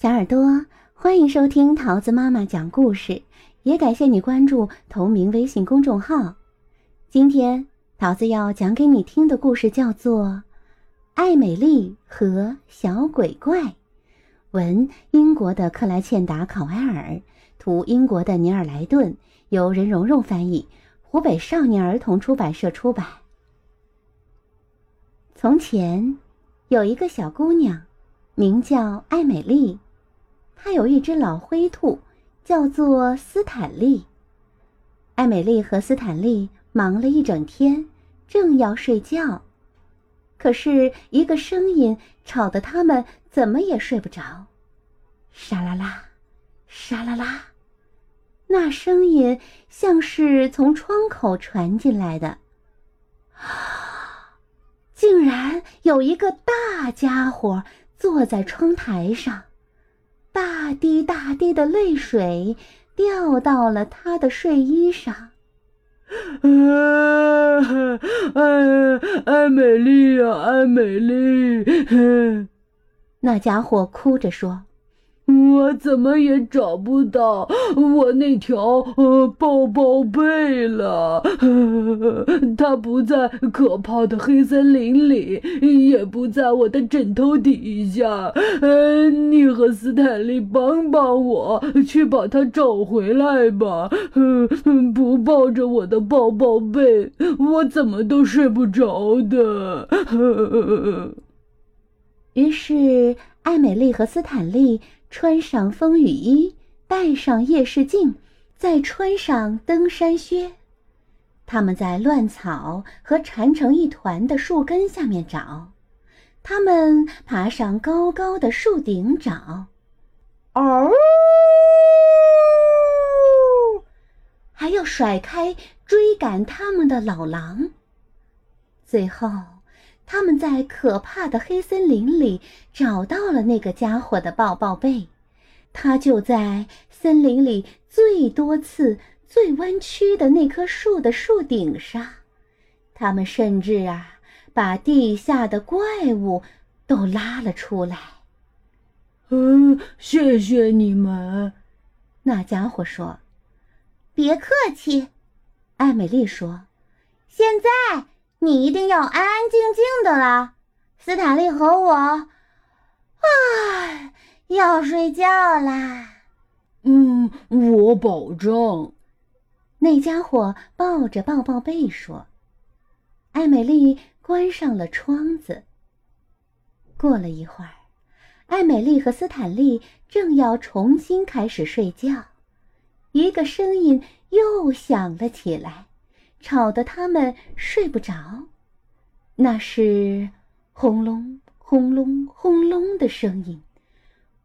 小耳朵，欢迎收听桃子妈妈讲故事，也感谢你关注同名微信公众号。今天桃子要讲给你听的故事叫做《艾美丽和小鬼怪》，文英国的克莱茜达·考埃尔，图英国的尼尔莱顿，由任蓉蓉翻译，湖北少年儿童出版社出版。从前，有一个小姑娘，名叫艾美丽。他有一只老灰兔，叫做斯坦利。艾美丽和斯坦利忙了一整天，正要睡觉，可是一个声音吵得他们怎么也睡不着。沙啦啦，沙啦啦，那声音像是从窗口传进来的。竟然有一个大家伙坐在窗台上。大滴大滴的泪水掉到了他的睡衣上。啊，艾艾美丽呀，艾美丽！那家伙哭着说。我怎么也找不到我那条呃抱抱被了，它不在可怕的黑森林里，也不在我的枕头底下。呃，你和斯坦利帮帮我，去把它找回来吧。不抱着我的抱抱被，我怎么都睡不着的。于是，艾美丽和斯坦利。穿上风雨衣，戴上夜视镜，再穿上登山靴，他们在乱草和缠成一团的树根下面找，他们爬上高高的树顶找，哦，还要甩开追赶他们的老狼，最后。他们在可怕的黑森林里找到了那个家伙的抱抱被，他就在森林里最多刺、最弯曲的那棵树的树顶上。他们甚至啊，把地下的怪物都拉了出来。嗯，谢谢你们，那家伙说。别客气，艾美丽说。现在。你一定要安安静静的啦，斯坦利和我，啊，要睡觉啦。嗯，我保证。那家伙抱着抱抱被说。艾美丽关上了窗子。过了一会儿，艾美丽和斯坦利正要重新开始睡觉，一个声音又响了起来。吵得他们睡不着，那是轰隆轰隆轰隆的声音，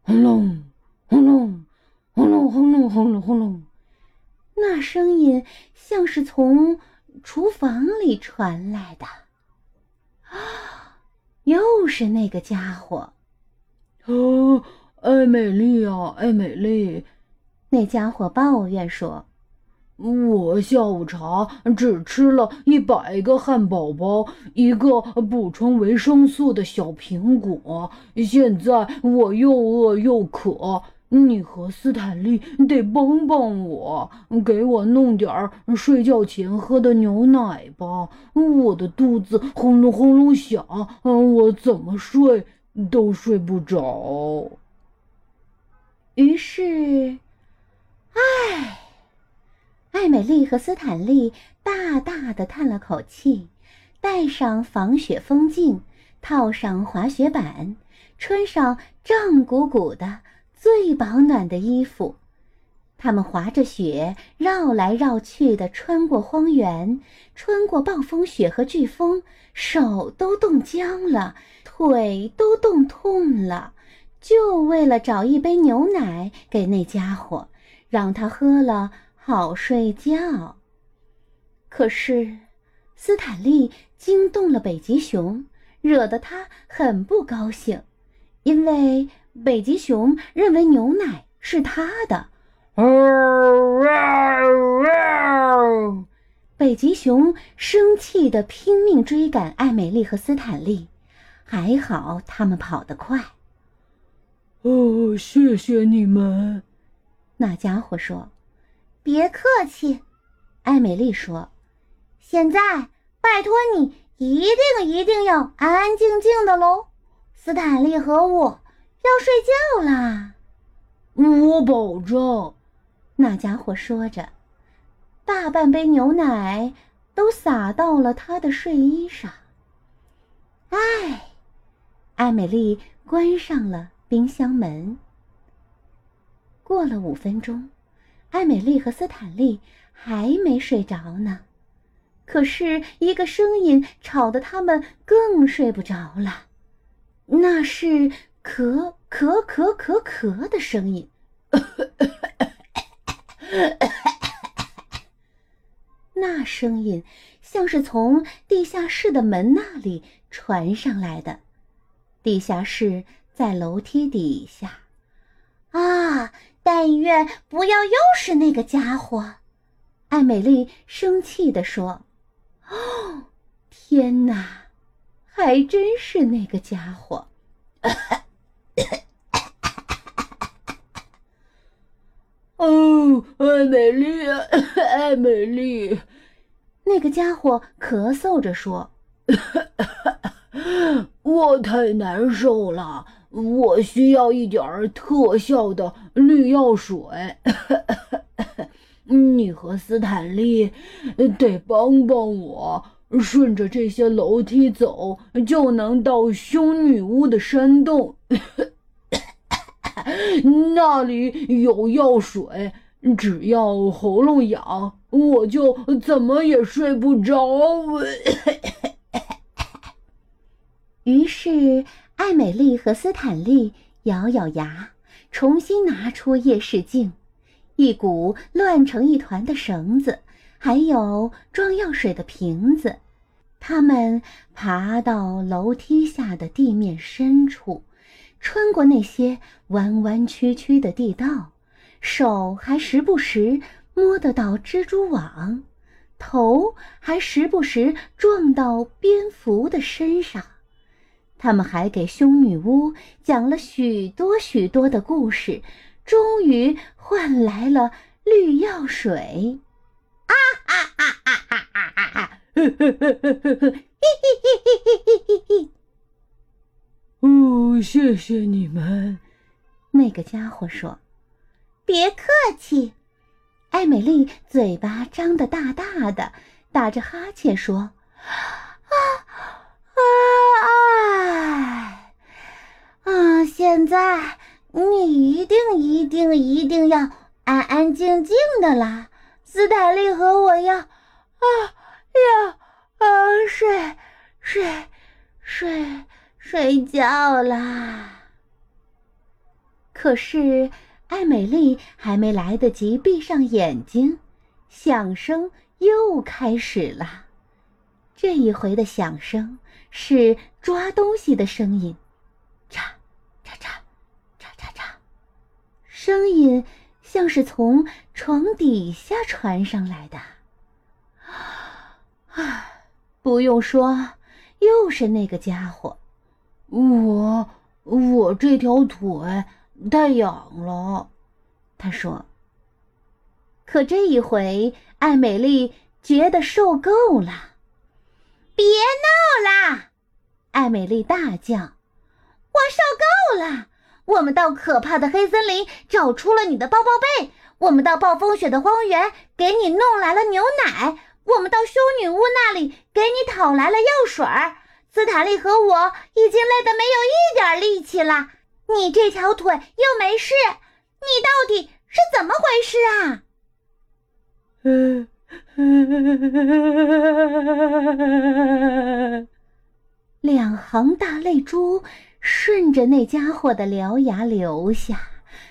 轰隆轰隆轰隆轰隆轰隆轰隆，那声音像是从厨房里传来的。啊，又是那个家伙！哦，艾美丽啊，艾美丽，那家伙抱怨说。我下午茶只吃了一百个汉堡包，一个补充维生素的小苹果。现在我又饿又渴，你和斯坦利得帮帮我，给我弄点儿睡觉前喝的牛奶吧。我的肚子轰隆轰隆响，我怎么睡都睡不着。于是，唉。艾美丽和斯坦利大大的叹了口气，戴上防雪风镜，套上滑雪板，穿上胀鼓鼓的、最保暖的衣服。他们滑着雪，绕来绕去的，穿过荒原，穿过暴风雪和飓风，手都冻僵了，腿都冻痛了，就为了找一杯牛奶给那家伙，让他喝了。好睡觉。可是，斯坦利惊动了北极熊，惹得他很不高兴，因为北极熊认为牛奶是他的。北极熊生气的拼命追赶艾美丽和斯坦利，还好他们跑得快。哦，哦，谢谢你们。那家伙说：“别客气。”艾美丽说：“现在拜托你，一定一定要安安静静的喽。斯坦利和我要要睡觉啦。”我保证。那家伙说着，大半杯牛奶都洒到了他的睡衣上。唉，艾美丽关上了冰箱门。过了五分钟，艾美丽和斯坦利还没睡着呢。可是，一个声音吵得他们更睡不着了，那是咳咳咳咳咳的声音。那声音像是从地下室的门那里传上来的。地下室在楼梯底下。啊！但愿不要又是那个家伙，艾美丽生气地说：“哦，天哪，还真是那个家伙！” 哦，艾美丽，艾美丽，那个家伙咳嗽着说：“我太难受了。”我需要一点特效的绿药水，你和斯坦利得帮帮我，顺着这些楼梯走，就能到凶女巫的山洞。那里有药水，只要喉咙痒，我就怎么也睡不着。于是。艾美丽和斯坦利咬咬牙，重新拿出夜视镜，一股乱成一团的绳子，还有装药水的瓶子。他们爬到楼梯下的地面深处，穿过那些弯弯曲曲的地道，手还时不时摸得到蜘蛛网，头还时不时撞到蝙蝠的身上。他们还给凶女巫讲了许多许多的故事，终于换来了绿药水。啊啊啊啊啊啊啊！嘿嘿嘿嘿嘿嘿嘿嘿嘿嘿嘿！哦，谢谢你们。那个家伙说：“别客气。”艾美丽嘴巴张得大大的，打着哈欠说：“啊。”啊啊！现在你一定一定一定要安安静静的啦，斯坦利和我要啊要啊睡睡睡睡觉啦。可是艾美丽还没来得及闭上眼睛，响声又开始了。这一回的响声。是抓东西的声音，嚓嚓嚓嚓嚓嚓，声音像是从床底下传上来的。啊，不用说，又是那个家伙。我我这条腿太痒了，他说。可这一回，艾美丽觉得受够了。别闹啦！艾美丽大叫：“我受够了！我们到可怕的黑森林找出了你的抱抱被，我们到暴风雪的荒原给你弄来了牛奶，我们到修女巫那里给你讨来了药水儿。斯坦利和我已经累得没有一点力气了，你这条腿又没事，你到底是怎么回事啊？”嗯。两行大泪珠顺着那家伙的獠牙流下，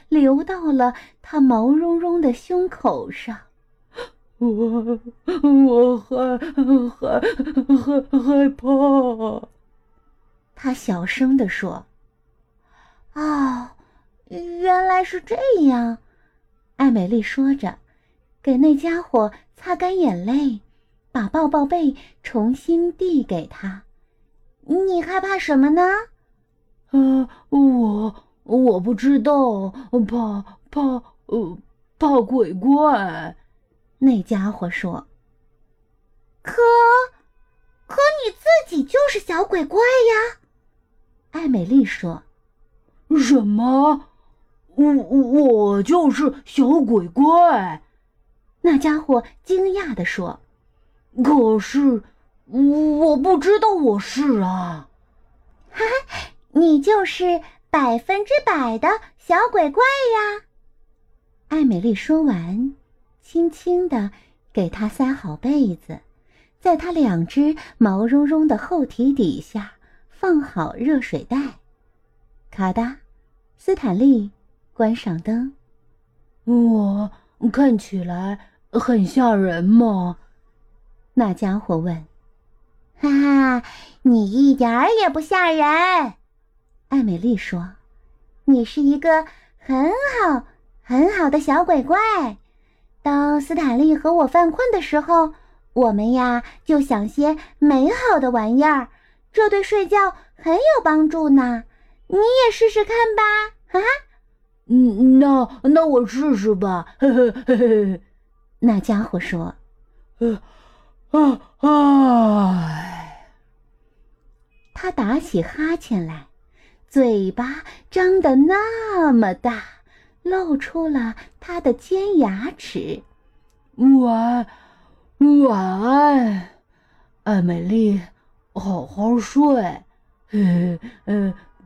流到了他毛茸茸的胸口上。我我害害害害怕。他小声地说：“哦，原来是这样。”艾美丽说着，给那家伙。擦干眼泪，把抱抱被重新递给他。你害怕什么呢？呃，我我不知道，怕怕呃怕鬼怪。那家伙说：“可可你自己就是小鬼怪呀。”艾美丽说：“什么？我我就是小鬼怪？”那家伙惊讶地说：“可是我不知道我是啊。”哈哈，你就是百分之百的小鬼怪呀！艾美丽说完，轻轻地给他塞好被子，在他两只毛茸茸的后蹄底下。放好热水袋，卡哒，斯坦利，关上灯。我看起来很吓人吗？那家伙问。哈哈，你一点儿也不吓人。艾美丽说：“你是一个很好很好的小鬼怪。当斯坦利和我犯困的时候，我们呀就想些美好的玩意儿。”这对睡觉很有帮助呢，你也试试看吧，哈哈。嗯，那那我试试吧，嘿嘿嘿嘿。那家伙说：“ 啊啊！”他打起哈欠来，嘴巴张得那么大，露出了他的尖牙齿。晚晚安，艾美丽。好好睡，嗯嗯，